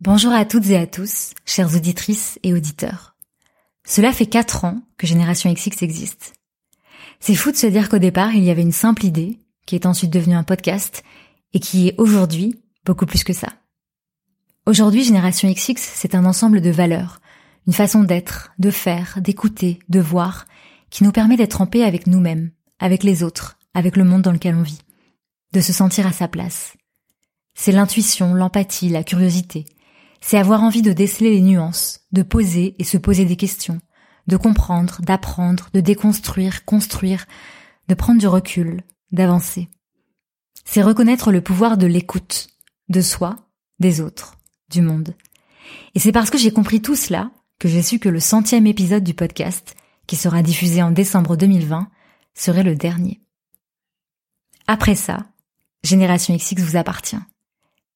Bonjour à toutes et à tous, chères auditrices et auditeurs. Cela fait quatre ans que Génération XX existe. C'est fou de se dire qu'au départ, il y avait une simple idée, qui est ensuite devenue un podcast, et qui est aujourd'hui beaucoup plus que ça. Aujourd'hui, Génération XX, c'est un ensemble de valeurs, une façon d'être, de faire, d'écouter, de voir, qui nous permet d'être en paix avec nous-mêmes, avec les autres, avec le monde dans lequel on vit, de se sentir à sa place. C'est l'intuition, l'empathie, la curiosité, c'est avoir envie de déceler les nuances, de poser et se poser des questions, de comprendre, d'apprendre, de déconstruire, construire, de prendre du recul, d'avancer. C'est reconnaître le pouvoir de l'écoute, de soi, des autres, du monde. Et c'est parce que j'ai compris tout cela que j'ai su que le centième épisode du podcast, qui sera diffusé en décembre 2020, serait le dernier. Après ça, Génération XX vous appartient.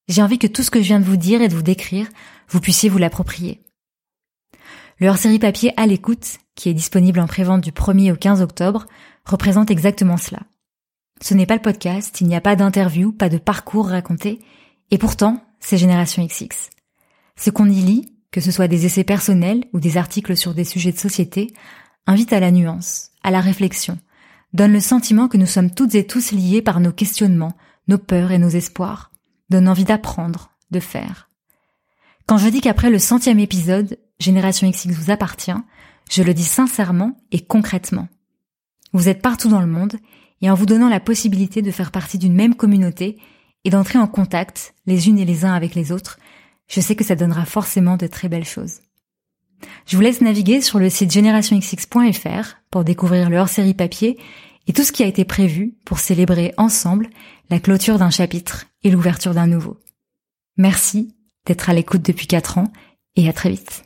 J'ai envie que tout ce que je viens de vous dire et de vous décrire, vous puissiez vous l'approprier. Le hors-série papier à l'écoute, qui est disponible en prévente du 1er au 15 octobre, représente exactement cela. Ce n'est pas le podcast, il n'y a pas d'interview, pas de parcours raconté, et pourtant, c'est Génération XX. Ce qu'on y lit, que ce soit des essais personnels ou des articles sur des sujets de société, invite à la nuance, à la réflexion, donne le sentiment que nous sommes toutes et tous liés par nos questionnements, nos peurs et nos espoirs, donne envie d'apprendre, de faire. Quand je dis qu'après le centième épisode, Génération XX vous appartient, je le dis sincèrement et concrètement. Vous êtes partout dans le monde et en vous donnant la possibilité de faire partie d'une même communauté et d'entrer en contact les unes et les uns avec les autres, je sais que ça donnera forcément de très belles choses. Je vous laisse naviguer sur le site generationxx.fr pour découvrir le hors-série papier et tout ce qui a été prévu pour célébrer ensemble la clôture d'un chapitre et l'ouverture d'un nouveau. Merci d'être à l'écoute depuis quatre ans et à très vite.